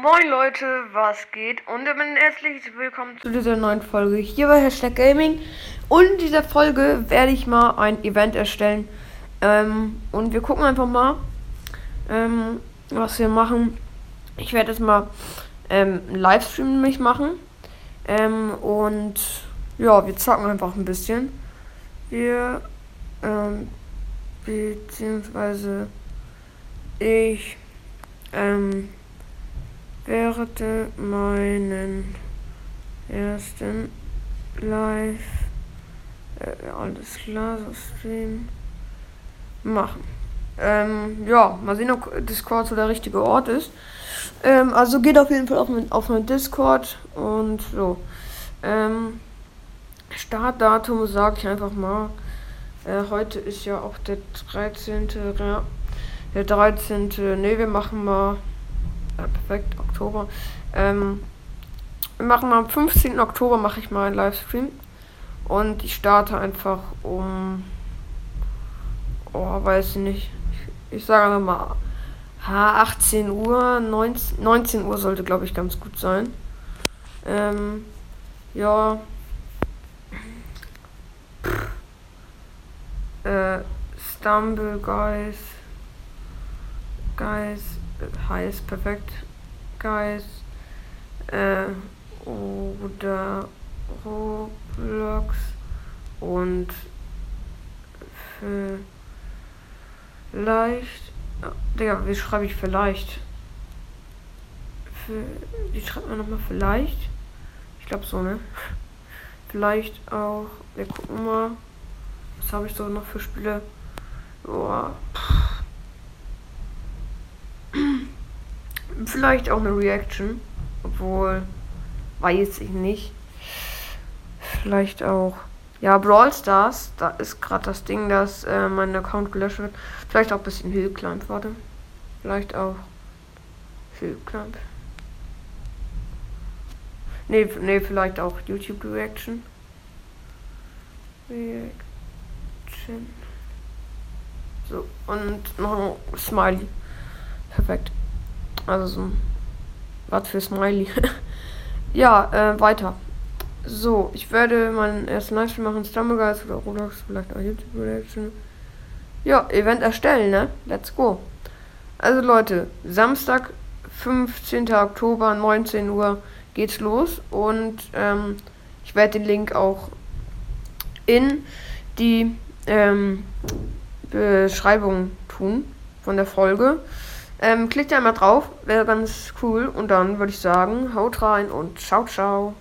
Moin Leute, was geht? Und damit herzlich willkommen zu dieser neuen Folge hier bei Hashtag Gaming. Und in dieser Folge werde ich mal ein Event erstellen. Ähm, und wir gucken einfach mal, ähm, was wir machen. Ich werde jetzt mal ähm, einen Livestream nämlich machen. Ähm, und ja, wir zocken einfach ein bisschen. Wir, ähm, beziehungsweise ich, ähm, werde meinen ersten Live, äh, alles klar, Stream machen. Ähm, ja, mal sehen, ob Discord so der richtige Ort ist. Ähm, also geht auf jeden Fall auf mein, auf mein Discord und so. Ähm, Startdatum sage ich einfach mal. Äh, heute ist ja auch der 13. Ja, der 13. Ne, wir machen mal ja, perfekt, Oktober. Ähm, wir machen am 15. Oktober mache ich mal einen Livestream. Und ich starte einfach um. Oh, weiß ich nicht. Ich, ich sage mal. Ha, 18 Uhr, 19, 19 Uhr sollte, glaube ich, ganz gut sein. Ähm, ja. Äh, Stumble Guys. Guys heißt perfekt Guys äh, oder Roblox und vielleicht Digga, wie schreibe ich vielleicht? Für, wie schreibt man nochmal vielleicht? Ich glaube so, ne? Vielleicht auch. Wir gucken mal. Was habe ich so noch für Spiele? Boah. Vielleicht auch eine Reaction. Obwohl, weiß ich nicht. Vielleicht auch. Ja, Brawl Stars, da ist gerade das Ding, dass äh, mein Account gelöscht wird. Vielleicht auch ein bisschen Hill Climb, warte. Vielleicht auch Hill Climb. Nee, nee, vielleicht auch YouTube Reaction. Reaction. So, und noch ein Smiley. Perfekt. Also so was für Smiley. ja, äh, weiter. So, ich werde meinen ersten Livestream machen, Stumbleguys oder Roblox, vielleicht auch YouTube Reaction. Ja, Event erstellen, ne? Let's go. Also Leute, Samstag, 15. Oktober, 19 Uhr geht's los und ähm, ich werde den Link auch in die ähm, Beschreibung tun von der Folge. Ähm, klickt einmal drauf, wäre ganz cool. Und dann würde ich sagen, haut rein und ciao, ciao.